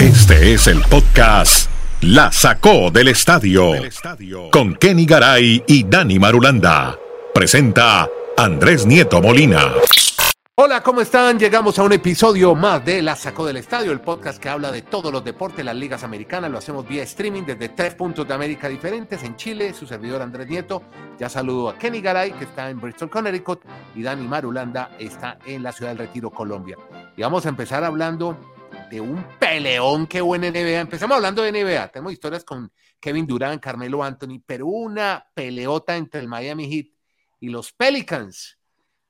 Este es el podcast La Sacó del Estadio con Kenny Garay y Dani Marulanda. Presenta Andrés Nieto Molina. Hola, ¿cómo están? Llegamos a un episodio más de La Sacó del Estadio, el podcast que habla de todos los deportes, las ligas americanas. Lo hacemos vía streaming desde tres puntos de América diferentes. En Chile, su servidor Andrés Nieto. Ya saludo a Kenny Garay, que está en Bristol, Connecticut, y Dani Marulanda está en la ciudad del Retiro, Colombia. Y vamos a empezar hablando de un peleón que hubo en NBA. Empezamos hablando de NBA. Tenemos historias con Kevin Durant, Carmelo Anthony, pero una peleota entre el Miami Heat y los Pelicans.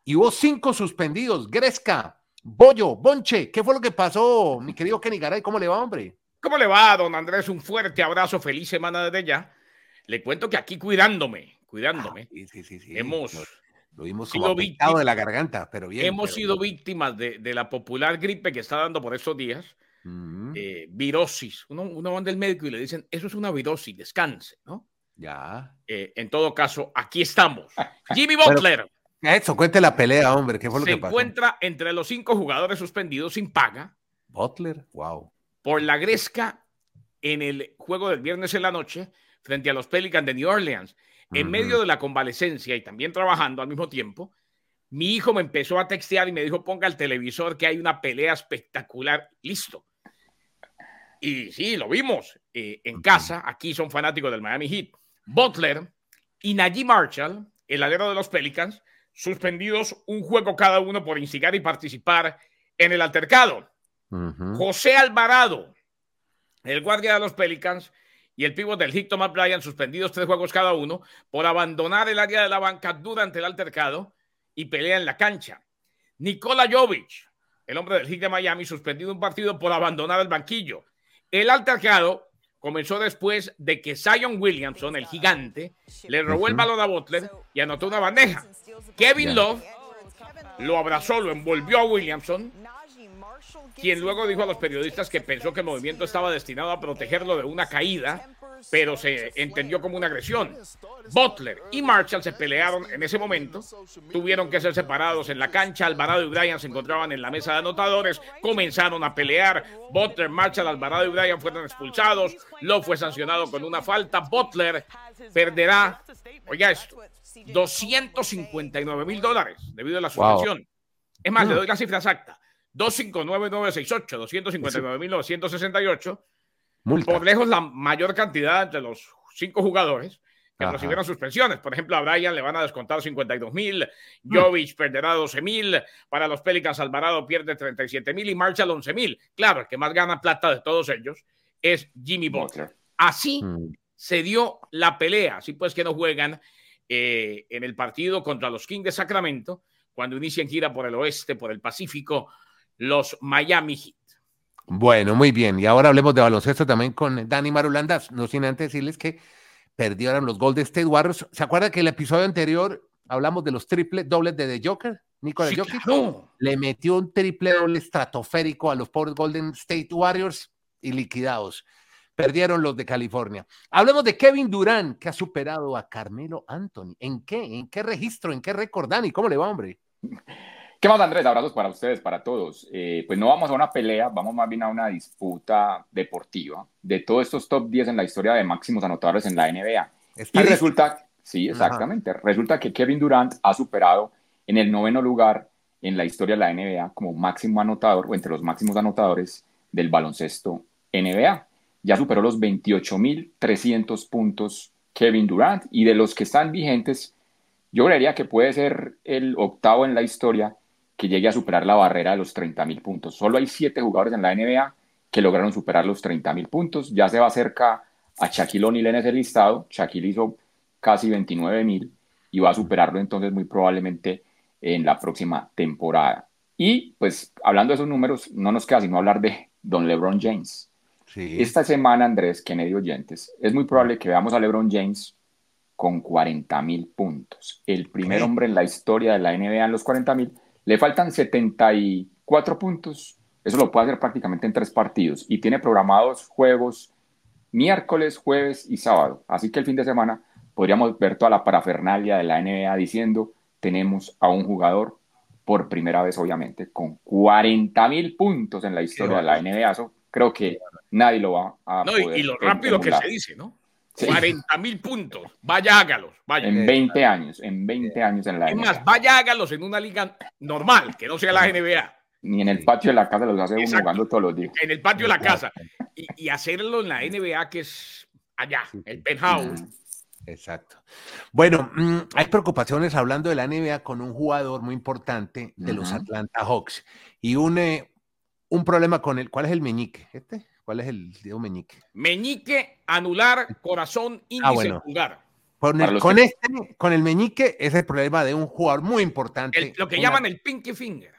Y hubo cinco suspendidos. Gresca, Bollo, Bonche. ¿Qué fue lo que pasó, mi querido Kenny Garay? ¿Cómo le va, hombre? ¿Cómo le va, don Andrés? Un fuerte abrazo. Feliz semana desde ya. Le cuento que aquí cuidándome, cuidándome. Ah, sí, sí, sí. Hemos Lo, vimos como víctima- de la garganta, pero bien. Hemos pero sido víctimas de, de la popular gripe que está dando por estos días, Ujú, eh, virosis. Uno, uno va del médico y le dicen, eso es una virosis, descanse, ¿no? Ya. Eh, en todo caso, aquí estamos. Jimmy Pero- Butler Eso, cuente la pelea, hombre. ¿Qué fue lo se que pasó? encuentra entre los cinco jugadores suspendidos sin paga Butler, wow. por la gresca en el juego del viernes en la noche frente a los Pelicans de New Orleans. En medio de la convalecencia y también trabajando al mismo tiempo, mi hijo me empezó a textear y me dijo, ponga el televisor que hay una pelea espectacular. Listo. Y sí, lo vimos eh, en casa. Aquí son fanáticos del Miami Heat. Butler y Najee Marshall, el alero de los Pelicans, suspendidos un juego cada uno por instigar y participar en el altercado. José Alvarado, el guardia de los Pelicans, y el pívot del Heat, Thomas Bryan, suspendidos tres juegos cada uno por abandonar el área de la banca durante el altercado y pelea en la cancha. Nikola Jovic, el hombre del Heat de Miami, suspendido un partido por abandonar el banquillo. El altercado comenzó después de que Zion Williamson, el gigante, le robó el balón a Butler y anotó una bandeja. Kevin. Love lo abrazó, lo envolvió a Williamson quien luego dijo a los periodistas que pensó que el movimiento estaba destinado a protegerlo de una caída, pero se entendió como una agresión. Butler y Marshall se pelearon en ese momento, tuvieron que ser separados en la cancha, Alvarado y Bryan se encontraban en la mesa de anotadores, comenzaron a pelear, Butler, Marshall, Alvarado y Bryan fueron expulsados, Love fue sancionado con una falta, Butler perderá, oiga esto, 259 mil dólares debido a la Wow. suspensión. Es más, le doy la cifra exacta. 259,968, 259,968. Multa. Por lejos la mayor cantidad entre los cinco jugadores que Ajá. recibieron suspensiones. Por ejemplo, a Bryan le van a descontar 52 mil, Mm. Jovic perderá 12 mil, para los Pelicans Alvarado pierde 37 mil y Marshall 11 mil. Claro, el que más gana plata de todos ellos es Jimmy Butler. Así Mm. se dio la pelea, así pues que no juegan eh, en el partido contra los Kings de Sacramento, cuando inician gira por el oeste, por el Pacífico, los Miami Heat. Bueno, muy bien. Y ahora hablemos de baloncesto también con Dani Marulanda. No sin antes decirles que perdieron los Golden State Warriors. ¿Se acuerda que el episodio anterior hablamos de los triple dobles de The Joker? Nikola Sí, Jokic claro. le metió un triple doble estratosférico a los pobres Golden State Warriors y liquidados. Perdieron los de California. Hablemos de Kevin Durant, que ha superado a Carmelo Anthony. ¿En qué? ¿En qué registro? ¿En qué récord, Dani? ¿Cómo le va, hombre? ¿Qué más, Andrés? Abrazos para ustedes, para todos. Eh, pues no vamos a una pelea, vamos más bien a una disputa deportiva de todos estos top 10 en la historia de máximos anotadores en la NBA. Y resulta, sí, exactamente, resulta que Kevin Durant ha superado en el noveno lugar en la historia de la NBA como máximo anotador o entre los máximos anotadores del baloncesto NBA. Ya superó los 28.300 puntos Kevin Durant y de los que están vigentes, yo creería que puede ser el octavo en la historia que llegue a superar la barrera de los 30.000 puntos. Solo hay siete jugadores en la NBA que lograron superar los 30.000 puntos. Ya se va cerca a Shaquille O'Neal en ese listado. Shaquille hizo casi 29.000 y va a superarlo entonces muy probablemente en la próxima temporada. Y pues hablando de esos números, no nos queda sino hablar de Don LeBron James. Esta semana, Andrés, Kennedy oyentes, es muy probable que veamos a LeBron James con 40 mil puntos. El primer hombre en la historia de la NBA en los 40 mil. Le faltan 74 puntos. Eso lo puede hacer prácticamente en tres partidos. Y tiene programados juegos miércoles, jueves y sábado. Así que el fin de semana podríamos ver toda la parafernalia de la NBA diciendo tenemos a un jugador por primera vez, obviamente, con 40 mil puntos en la historia de la NBA. Eso creo que nadie lo va a. No, y lo rápido que se dice, ¿no? 40 mil puntos. Vaya, hágalos. Vaya. En 20 años, en 20 años en la NBA. Es más, vaya, hágalos en una liga normal, que no sea la NBA. Ni en el patio de la casa los hace uno jugando todos los días. En el patio de la casa. Y, y, hacerlo en la NBA, que es allá, el penthouse. Exacto. Bueno, mm, hay preocupaciones hablando de la NBA con un jugador muy importante de los Atlanta Hawks y un, eh, un problema con el. ¿Cuál es el meñique? ¿Este? ¿Cuál es el digo meñique? Meñique, anular, corazón, ah, índice, ah, Con, el, con este, con el meñique, es el problema de un jugador muy importante. lo que llaman el pinky finger.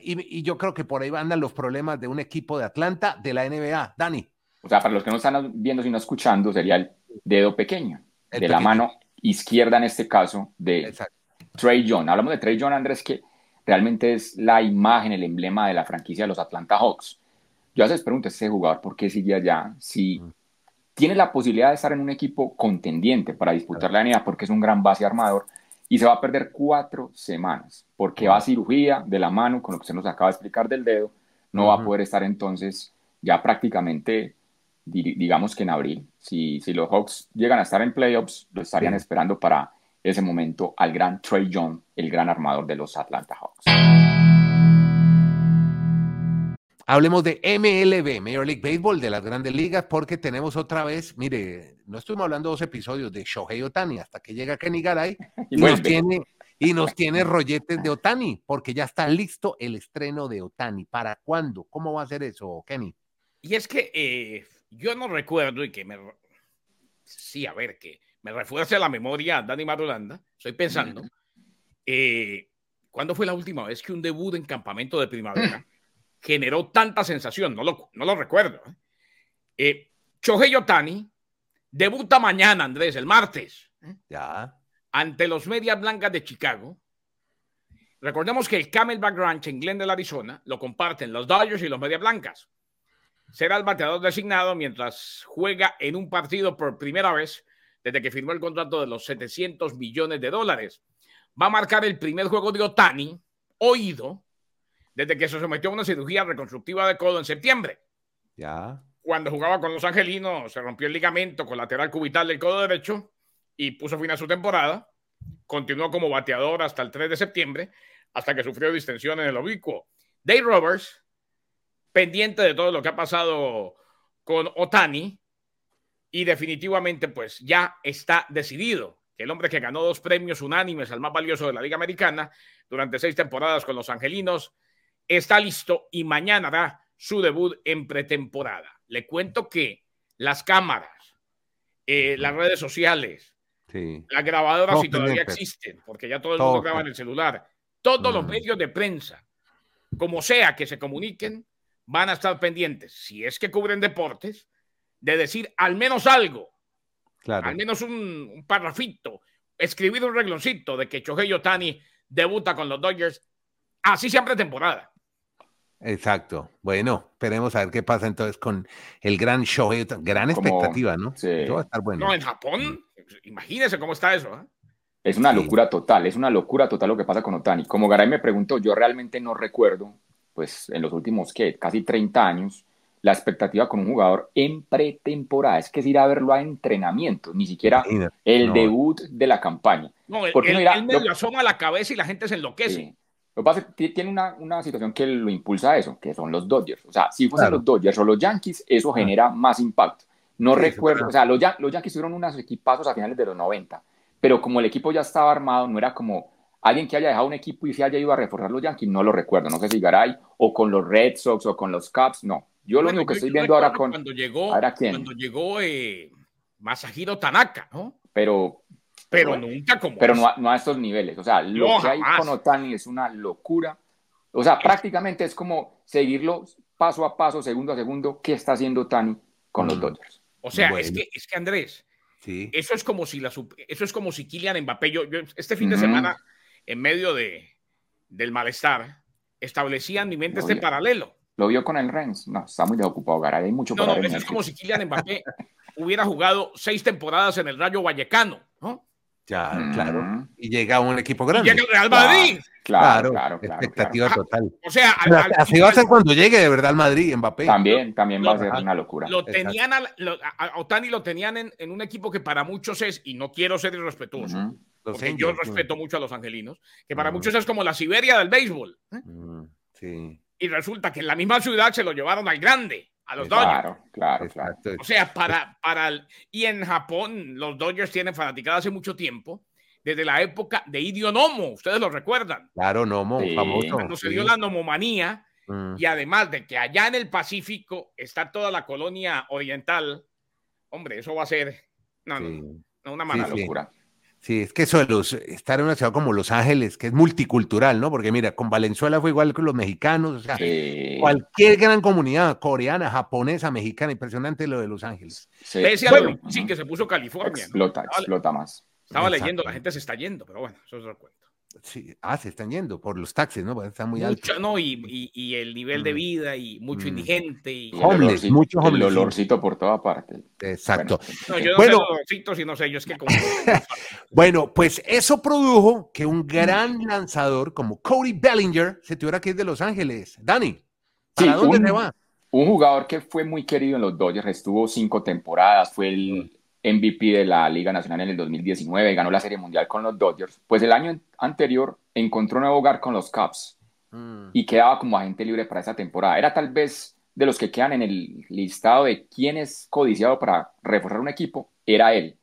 Y, y, yo creo que por ahí andan los problemas de un equipo de Atlanta de la NBA. Dani. O sea, para los que no están viendo sino escuchando, sería el dedo pequeño, de la mano izquierda en este caso de Trey John. Hablamos de Trey John, Andrés, que realmente es la imagen, el emblema de la franquicia de los Atlanta Hawks. Yo a veces pregunto a ese jugador por qué sigue allá, si tiene la posibilidad de estar en un equipo contendiente para disputar la NBA, porque es un gran base armador, y se va a perder cuatro semanas, porque va a cirugía de la mano, con lo que se nos acaba de explicar del dedo, no va a poder estar entonces ya prácticamente, digamos que en abril. Si, si los Hawks llegan a estar en playoffs, lo estarían esperando para ese momento al gran Trey Young, el gran armador de los Atlanta Hawks. Hablemos de MLB, Major League Baseball, de las grandes ligas, porque tenemos otra vez, mire, no estuvimos hablando dos episodios de Shohei Otani hasta que llega Kenny Garay y, nos tiene, y nos tiene rolletes de Otani, porque ya está listo el estreno de Otani. ¿Para cuándo? ¿Cómo va a ser eso, Kenny? Y es que eh, yo no recuerdo y que me... Sí, a ver, que me refuerce la memoria Dani Marulanda, estoy pensando, eh, ¿cuándo fue la última vez que un debut en campamento de primavera generó tanta sensación? No lo, no lo recuerdo. ¿eh? eh Otani debuta mañana, Andrés, el martes. ¿eh? Ya. Ante los Medias Blancas de Chicago. Recordemos que el Camelback Ranch en Glendale, Arizona, lo comparten los Dodgers y los Medias Blancas. Será el bateador designado mientras juega en un partido por primera vez desde que firmó el contrato de los 700 millones de dólares. Va a marcar el primer juego de Otani, oído, desde que se sometió a una cirugía reconstructiva de codo en septiembre. Ya. Cuando jugaba con los angelinos, se rompió el ligamento colateral cubital del codo derecho y puso fin a su temporada. Continuó como bateador hasta el 3 de septiembre, hasta que sufrió distensión en el oblicuo. Dave Roberts, pendiente de todo lo que ha pasado con Otani, y definitivamente pues ya está decidido que el hombre que ganó dos premios unánimes al más valioso de la Liga Americana durante seis temporadas con los Angelinos está listo y mañana hará su debut en pretemporada. Le cuento que las cámaras, eh, las redes sociales, las grabadoras si todavía existen, porque ya todo el mundo graba en el celular, todos los medios de prensa, como sea que se comuniquen, van a estar pendientes, si es que cubren deportes, de decir al menos algo, al menos un, un parrafito, escribir un regloncito de que Shohei Otani debuta con los Dodgers, así siempre temporada. Exacto. Bueno, esperemos a ver qué pasa entonces con el gran Shohei, gran expectativa, ¿no? Sí. va a estar bueno. No, en Japón, imagínese cómo está eso. ¿eh? Es una locura total, es una locura total lo que pasa con Otani. Como Garay me preguntó, yo realmente no recuerdo, pues en los últimos, ¿qué? Casi 30 años, la expectativa con un jugador en pretemporada. Es que es ir a verlo a entrenamiento, ni siquiera el debut de la campaña. No, él, no medio asoma la cabeza y la gente se enloquece. Lo que pasa es que tiene una, una situación que lo impulsa a eso, que son los Dodgers. O sea, si fuesen los Dodgers o los Yankees, eso genera más impacto. No recuerdo, o sea, los, los Yankees tuvieron unos equipazos a finales de los 90, pero como el equipo ya estaba armado, no era como alguien que haya dejado un equipo y se haya ido a reforzar los Yankees, no lo recuerdo. No sé si Garay o con los Red Sox o con los Cubs, no. Yo lo único que estoy viendo ahora con. Cuando llegó, Cuando llegó eh, Masahiro Tanaka, ¿no? Pero. Pero, nunca como. Pero no a, estos niveles. O sea, lo que hay con Otani es una locura. O sea, prácticamente es como seguirlo paso a paso, segundo a segundo, qué está haciendo Otani con los mm. Dodgers. O sea, es, que, es que Andrés, sí. eso es como si la eso es como si Kylian Mbappé, yo, este fin de semana, en medio de, del malestar, establecía en mi mente este paralelo. Lo vio con el Rennes. No, está muy ocupado, Garay. Hay mucho No, no, es como si Kylian Mbappé hubiera jugado seis temporadas en el Rayo Vallecano, Ya, claro. Y llega a un equipo grande. Y llega el Real Madrid. Claro, claro, claro. expectativa total. O sea, así va a ser cuando llegue de verdad al Madrid, Mbappé. También, también va a ser una locura. Lo tenían a, Otani lo tenían en, un equipo que para muchos es, y no quiero ser irrespetuoso, porque yo respeto mucho a los angelinos, que para muchos es como la Siberia del béisbol. ¿eh? Sí y resulta que en la misma ciudad se lo llevaron al grande, a los Dodgers. Claro, claro, O sea, para, para y en Japón los Dodgers tienen fanaticada hace mucho tiempo, desde la época de Idio Nomo, ustedes lo recuerdan. Claro, Nomo, famoso. Cuando se dio la nomomanía, mm. y además de que allá en el Pacífico está toda la colonia oriental, hombre, eso va a ser no, no, una mala locura. Sí, es que eso de los, estar en una ciudad como Los Ángeles, que es multicultural, ¿no? Porque mira, con Valenzuela fue igual que los mexicanos, o sea, cualquier gran comunidad coreana, japonesa, mexicana, impresionante lo de Los Ángeles. Sí, sí que se puso California. Explota, explota más. Estaba leyendo, la gente se está yendo, pero bueno, eso es otro cuento. Sí, ah, se están yendo por los taxis, ¿no? Está muy alto. No, y, y, el nivel de mm. vida y mucho mm. indigente. Y, homeless, mucho El olorcito por toda parte. Exacto. No, yo no bueno, sé olorcitos y no sé, yo es que como... bueno, pues eso produjo que un gran lanzador como Cody Bellinger se tuviera que ir de Los Ángeles. Dani, ¿para dónde un, te va? Un jugador que fue muy querido en los Dodgers, estuvo cinco temporadas, fue el MVP de la Liga Nacional en el 2019, ganó la Serie Mundial con los Dodgers, pues el año anterior encontró un nuevo hogar con los Cubs mm. y quedaba como agente libre para esa temporada. Era tal vez de los que quedan en el listado de quién es codiciado para reforzar un equipo, era él.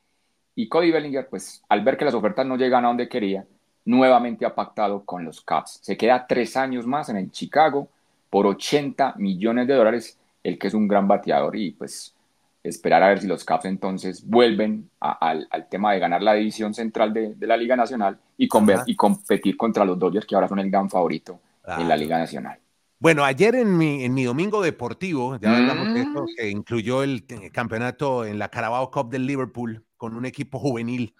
Y Cody Bellinger, pues al ver que las ofertas no llegan a donde quería, nuevamente ha pactado con los Cubs. Se queda tres años más en el Chicago por 80 millones de dólares, el que es un gran bateador y pues esperar a ver si los Caps entonces vuelven al, tema de ganar la división central de, la Liga Nacional y, y, competir contra los Dodgers, que ahora son el gran favorito en la Liga Nacional. Bueno, ayer en mi, en mi domingo deportivo, ya hablamos de esto, mm. que incluyó el campeonato en la Carabao Cup del Liverpool con un equipo juvenil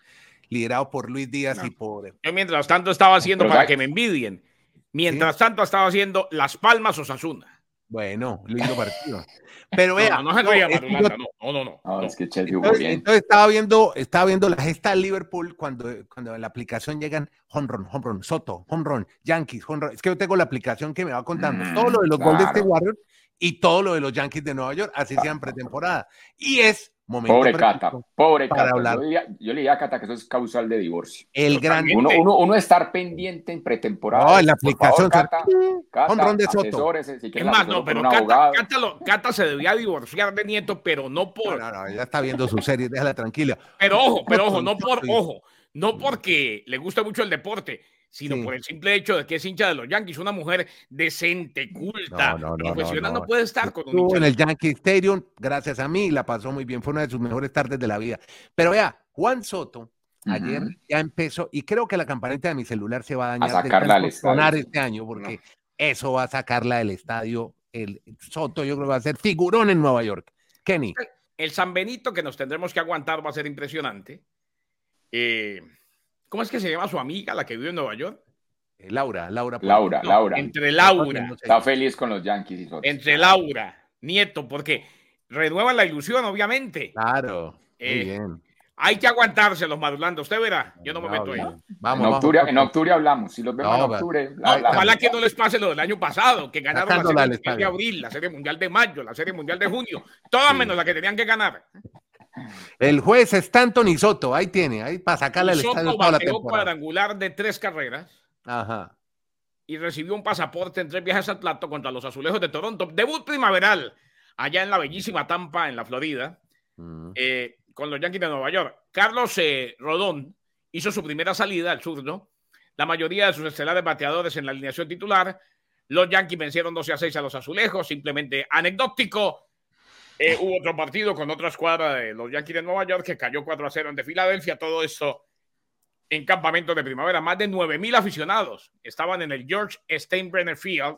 liderado por Luis Díaz y por... Yo mientras tanto estaba haciendo, para que me envidien, mientras tanto estaba haciendo Las Palmas o Osasuna. Bueno, lindo partido. Pero vea. No, no, no, no, no, no, es que Chelsea entonces, bien. entonces, estaba viendo, estaba viendo la gesta del Liverpool cuando, cuando en la aplicación llegan home run, home run, Soto, home run, Yankees, home run. Es que yo tengo la aplicación que me va contando todo lo de los claro. Golden State Warriors y todo lo de los Yankees de Nueva York, así sean pretemporada. Y es pobre Cata, pobre Cata. Yo, le diría a Cata que eso es causal de divorcio. El gran... Uno, uno, uno, estar pendiente en pretemporada. No, en la aplicación. Favor, Cata, Cata de Soto. Si es más, no, pero Cata, Cata, lo, Cata, se debía divorciar de Nieto, pero no por... No, no, ya está viendo su serie, déjala tranquila. Pero ojo, pero ojo, no por, ojo, no porque le gusta mucho el deporte, sino por el simple hecho de que es hincha de los Yankees, una mujer decente, culta, profesional, no, puede estar con un en el Yankee Stadium, gracias a mí, la pasó muy bien, fue una de sus mejores tardes de la vida. Pero vea, Juan Soto, ayer ya empezó, y creo que la campanita de mi celular se va a dañar. A sacarla estadio. este año, porque eso va a sacarla del estadio. El Soto yo creo que va a ser figurón en Nueva York. Kenny. El San Benito que nos tendremos que aguantar va a ser impresionante. Eh, ¿Cómo es que se llama su amiga, la que vive en Nueva York? Eh, Laura, Laura. Laura, Laura. Entre Laura. Está feliz con los Yankees. Y entre Laura, Nieto, porque renueva la ilusión, obviamente. Claro. Muy eh, bien. Hay que aguantarse los madulando. Usted verá, yo no me meto ahí. Vamos, en, octubre, en octubre hablamos. Si los vemos en octubre. ojalá que no les pase lo del año pasado, que ganaron la Serie Mundial de abril, la Serie Mundial de mayo, la Serie Mundial de junio. Todas menos la que tenían que ganar. El juez es Tony Soto, ahí tiene, ahí para sacarle el estadio para la temporada. cuadrangular de tres carreras. Ajá. y recibió un pasaporte en tres viajes al plato contra los Azulejos de Toronto. Debut primaveral allá en la bellísima Tampa, en la Florida, mm. eh, con los Yankees de Nueva York. Carlos eh, Rodón hizo su primera salida al zurdo. La mayoría de sus estelares bateadores en la alineación titular. Los Yankees vencieron 12 a 6 a los Azulejos, simplemente anecdótico. Eh, hubo otro partido con otra escuadra de los Yankees de Nueva York que cayó 4 a 0 ante Filadelfia. Todo esto en campamentos de primavera. Más de 9.000 aficionados estaban en el George Steinbrenner Field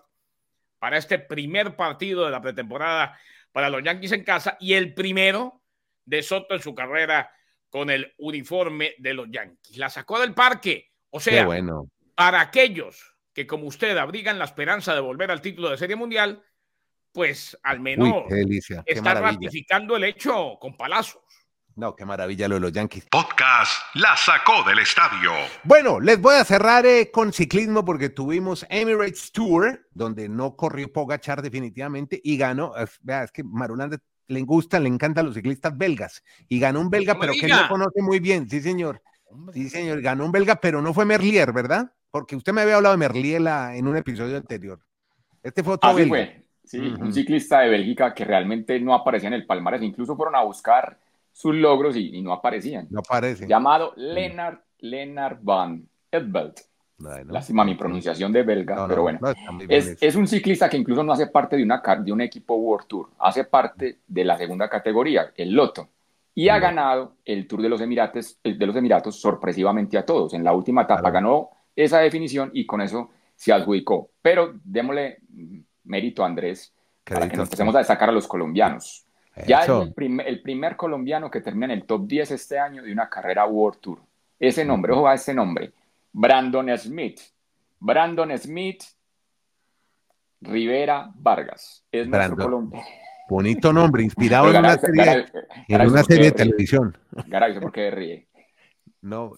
para este primer partido de la pretemporada para los Yankees en casa y el primero de Soto en su carrera con el uniforme de los Yankees. La sacó del parque. O sea, bueno. para aquellos que como usted abrigan la esperanza de volver al título de Serie Mundial, pues al menos está ratificando el hecho con palazos. No, qué maravilla lo de los Yankees. Podcast La sacó del estadio. Bueno, les voy a cerrar eh, con ciclismo porque tuvimos Emirates Tour, donde no corrió Pogachar definitivamente y ganó. vea, es que Marulanda le gusta, le encantan los ciclistas belgas y ganó un belga, pero que no conoce muy bien. Sí, señor. Sí, señor. Ganó un belga, pero no fue Merlier, ¿verdad? Porque usted me había hablado de Merlier en un episodio anterior. Este fue otro Así fue. Sí, un ciclista de Bélgica que realmente no aparecía en el palmarés. Incluso fueron a buscar sus logros y, no aparecían. No aparece. Llamado Lennart, Lennart van Edveld. Lástima mi pronunciación de belga, pero bueno. es, es, un ciclista que incluso no hace parte de, una, de un equipo World Tour, hace parte de la segunda categoría, el Loto, y ha ganado el Tour de los, Emirates, de los Emiratos sorpresivamente a todos. En la última etapa ganó esa definición y con eso se adjudicó. Pero démosle mérito Andrés para que nos empecemos a destacar a los colombianos. Ya es el, primer colombiano que termina en el top 10 este año de una carrera World Tour. Ese nombre, ojo a ese nombre, Brandon Smith. Brandon Smith Rivera Vargas. Es nuestro colombiano. Bonito nombre, inspirado en una serie, en una serie de televisión. ¿por qué ríe? No,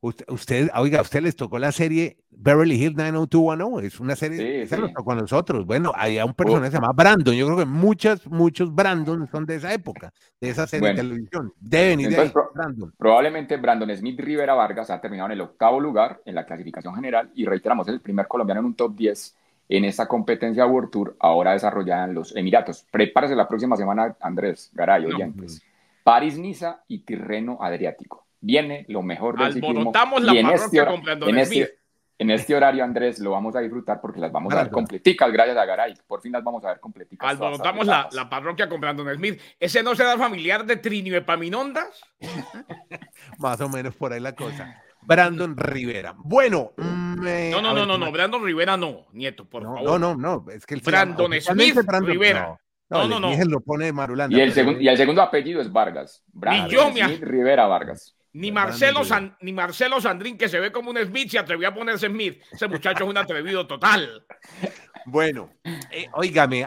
Usted, oiga, a usted les tocó la serie Beverly Hills 90210, es una serie que esa nos tocó a nosotros. Bueno, hay un personaje que se llama Brandon. Yo creo que muchos, muchos Brandon son de esa época, de esa serie de televisión. Deben ir de ahí, Brandon. Probablemente Brandon Smith Rivera Vargas ha terminado en el octavo lugar en la clasificación general y reiteramos, es el primer colombiano en un top 10 en esta competencia World Tour, ahora desarrollada en los Emiratos. Prepárese la próxima semana, Andrés Garay, oyentes. París, Niza y Tirreno Adriático viene lo mejor del ciclismo. la y en este, en, este, en este, horario, Andrés, lo vamos a disfrutar porque las vamos a ver completicas, gracias a Garay. Por fin las vamos a ver completicas. Alborotamos la, la, parroquia con Brandon Smith. ¿Ese no será familiar de Trinio Epaminondas? Más o menos por ahí la cosa. Brandon Rivera. Bueno, mm, no, no, no, no, no, Brandon Rivera no, nieto, por favor. No, no, no, es que el Brandon Smith Rivera. No, no, no. Lo pone Marulanda. Y el, y el segundo apellido es Vargas. Brandon Smith Rivera Vargas. Ni Marcelo, ni Marcelo Sandrín, que se ve como un Smith, se atrevió a ponerse Smith. Ese muchacho es un atrevido total. Bueno, eh,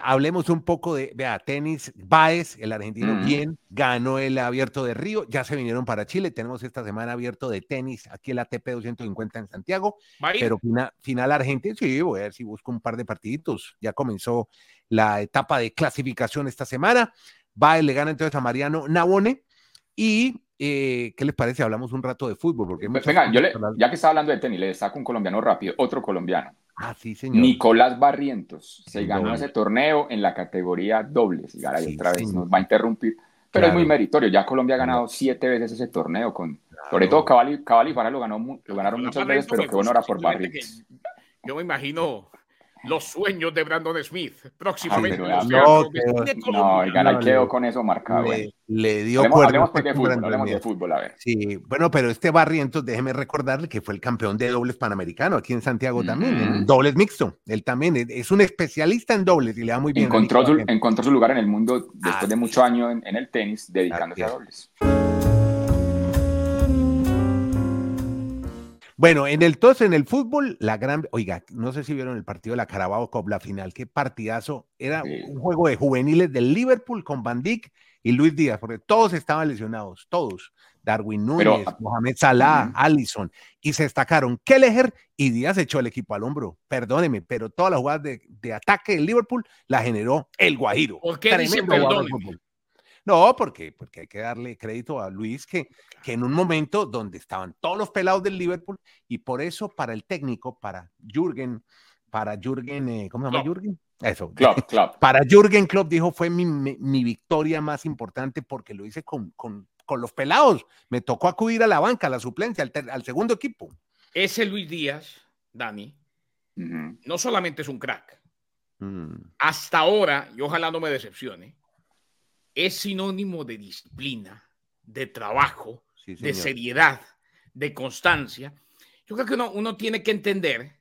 hablemos un poco de, vea, tenis, Baez, el argentino, bien, ganó el abierto de Río, ya se vinieron para Chile, tenemos esta semana abierto de tenis aquí el ATP 250 en Santiago, pero final, final argentino, sí, voy a ver si busco un par de partiditos, ya comenzó la etapa de clasificación esta semana, Baez le gana entonces a Mariano Nabone y eh, ¿qué les parece? Hablamos un rato de fútbol. Porque Venga, yo le, ya que está hablando de tenis, le destaco un colombiano rápido, otro colombiano. Ah, sí, señor. Nicolás Barrientos se ganó ese torneo en la categoría dobles. Y ahora otra vez nos va a interrumpir, pero es muy meritorio. Ya Colombia ha ganado siete veces ese torneo, con, sobre todo Cabal y, Fara lo, ganó, lo ganaron muchas veces, pero qué bueno era por Barrientos. Yo me imagino los sueños de Brandon Smith. Próximamente. no, no, no, quedó con eso marcado. Le, dio hablemos, pues de fútbol, hablemos de fútbol, a ver. Sí, bueno, pero este Barrientos, déjeme recordarle que fue el campeón de dobles panamericano aquí en Santiago también, en dobles mixto. Él también es un especialista en dobles y le da muy bien. Encontró, su, encontró su lugar en el mundo después de muchos años en, el tenis, dedicándose a dobles. Bueno, en el tos, en el fútbol, la gran, oiga, no sé si vieron el partido de la Carabao Cup, la final, qué partidazo. Era un juego de juveniles del Liverpool con Van Dijk y Luis Díaz, porque todos estaban lesionados, todos. Darwin Núñez, Mohamed Salah, Allison, y se destacaron Kelleher y Díaz echó el equipo al hombro. Perdóneme, pero todas las jugadas de, ataque del Liverpool la generó el Guajiro. ¿Por qué dice no, porque, porque hay que darle crédito a Luis que, que en un momento donde estaban todos los pelados del Liverpool y por eso para el técnico, para Jürgen para Jürgen, eh, ¿cómo se llama Klopp. Jürgen? Eso. Klopp, Klopp. Para Jürgen Klopp dijo fue mi, mi- mi victoria más importante porque lo hice con, con- con los pelados. Me tocó acudir a la banca, a la suplencia, al, al segundo equipo. Ese Luis Díaz, Dani, no solamente es un crack, Mm, hasta ahora, y ojalá no me decepcione, es sinónimo de disciplina, de trabajo, sí, de seriedad, de constancia. Yo creo que uno, uno tiene que entender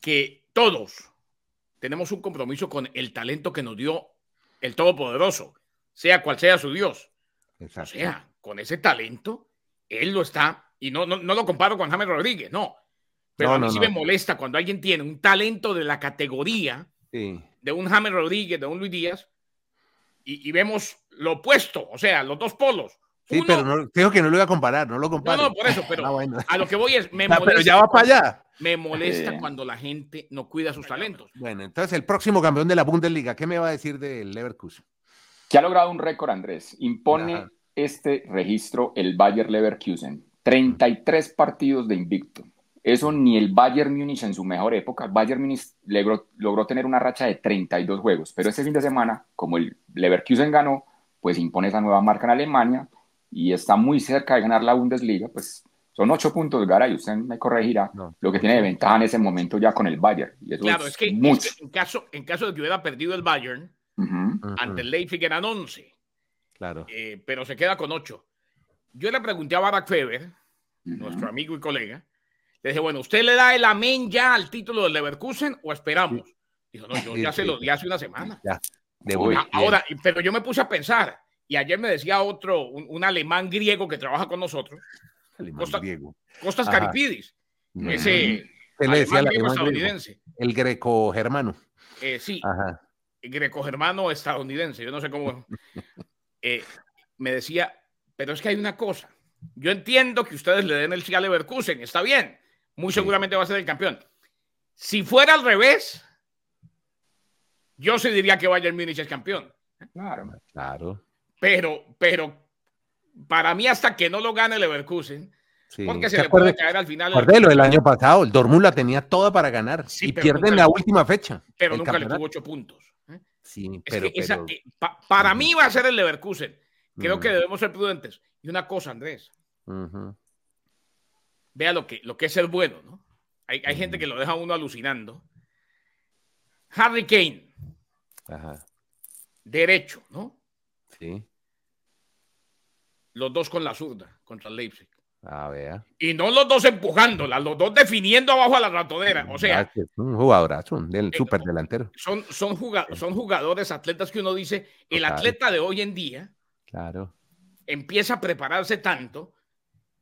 que todos tenemos un compromiso con el talento que nos dio el Todopoderoso, sea cual sea su Dios. O sea, con ese talento, él lo está, y no, no, no lo comparo con James Rodríguez, no. Pero No, a mí sí me molesta cuando alguien tiene un talento de la categoría Sí. de un James Rodríguez, de un Luis Díaz, y, y vemos lo opuesto, o sea, los dos polos. Sí, Uno- pero no, dijo que no lo iba a comparar, no lo no, comparo. no, por eso, pero Ah, bueno. a lo que voy es, me Ah, molesta, pero ya va para allá. me molesta Sí. cuando la gente no cuida sus talentos. Bueno, entonces el próximo campeón de la Bundesliga, ¿qué me va a decir del Leverkusen? que ha logrado un récord, Andrés. Impone Ajá. este registro el Bayer Leverkusen. 33 partidos de invicto. Eso ni el Bayern Múnich en su mejor época. Bayern Múnich logró, logró tener una racha de 32 juegos. Pero este fin de semana, como el Leverkusen ganó, pues impone esa nueva marca en Alemania y está muy cerca de ganar la Bundesliga. Pues son 8 puntos, Gara, y usted me corregirá. No. Lo que tiene de ventaja en ese momento ya con el Bayern. Y eso Claro, es es que, es mucho. que en, caso, en caso de que hubiera perdido el Bayern, ante el Leipzig eran 11, Claro. eh, pero se queda con 8. Yo le pregunté a Barack Feber, nuestro amigo y colega, le dije, bueno, ¿usted le da el amén ya al título del Leverkusen o esperamos? Dijo, no, yo Sí, ya se sí, lo sí. di hace una semana. Ya. De Uy. una. A- Ahora, pero yo me puse a pensar, y ayer me decía otro, un, un alemán griego que trabaja con nosotros, Alemán Costa- griego. Costas Ajá. Caripidis, Mm. ese ¿Qué le decía alemán griego alemán griego? estadounidense. El greco germano. Eh, sí, Ajá. greco-germano estadounidense, yo no sé cómo. Eh, me decía, pero es que hay una cosa. Yo entiendo que ustedes le den el sí a Leverkusen, está bien. Muy Sí. seguramente va a ser el campeón. Si fuera al revés, yo sí diría que Bayern Múnich es campeón. Claro. Claro. Pero, pero para mí, hasta que no lo gane Leverkusen, Sí. porque se ¿Se le puede caer al final, Acuérdelo, el año pasado, el Dortmund la tenía toda para ganar Sí, y pierden nunca la le- última fecha. pero nunca le tuvo ocho puntos. ¿eh? Sí, Es pero, que esa- pero- eh, pa- para mí va a ser el Leverkusen. Creo Mm. que debemos ser prudentes. Y una cosa, Andrés, Ujú. Vea lo que, lo que es ser bueno, ¿no? Hay, hay Mm. gente que lo deja uno alucinando. Harry Kane, Ajá. derecho, ¿no? Sí. Los dos con la zurda contra el Leipzig. A ver. Y no los dos empujándola, los dos definiendo abajo a la ratonera. O sea, es un jugadorazo, del eh, super delantero. son, son, juga- son jugadores, atletas que uno dice, el atleta de hoy en día Claro. empieza a prepararse tanto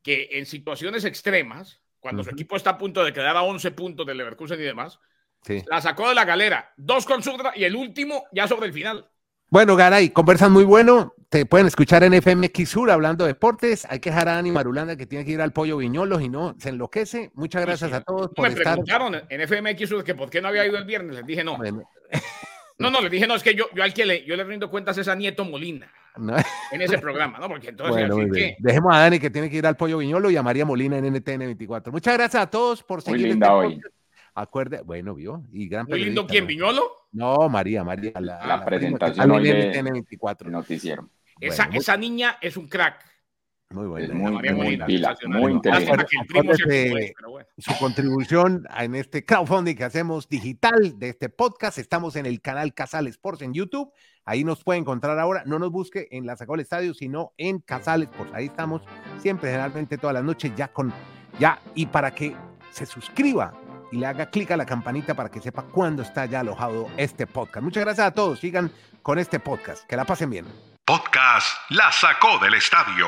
que en situaciones extremas, cuando su equipo está a punto de quedar a 11 puntos del Leverkusen y demás, Sí. la sacó de la galera, dos con Zurda y el último ya sobre el final. Bueno, Garay, conversan muy bueno. Te pueden escuchar en FMX Sur hablando de deportes. Hay que dejar a Dani Marulanda que tiene que ir al pollo viñolos y no se enloquece. Muchas gracias Sí, a todos No, por me estar. preguntaron en FMX Sur que por qué no había ido el viernes. Les dije no. Bueno, No, no, les dije no, es que yo, yo al que le, yo le rindo cuentas es a Nieto Molina no. en ese programa, ¿no? Porque entonces, Bueno, así muy que, bien. Dejemos a Dani que tiene que ir al pollo viñolo y a María Molina en NTN 24. Muchas gracias a todos por Muy seguir linda este hoy. Acuerde, bueno, vio, y gran muy lindo quién, ¿no? Viñolo. No, María, María. La, presentación hoy de- NTN 24. El noticiero. Esa, Bueno, muy- esa niña es un crack. Muy buena. Es muy, muy pila, sensacional. muy Acuérdate- bueno. su contribución en este crowdfunding que hacemos digital de este podcast. Estamos en el canal Casal Sports en YouTube. Ahí nos puede encontrar ahora. No nos busque en la Sacó del Estadio, sino en Casal Sports. Ahí estamos siempre, generalmente todas las noches, ya con ya. Y para que se suscriba y le haga clic a la campanita para que sepa cuándo está ya alojado este podcast. Muchas gracias a todos. Sigan con este podcast. Que la pasen bien. Podcast La Sacó del Estadio.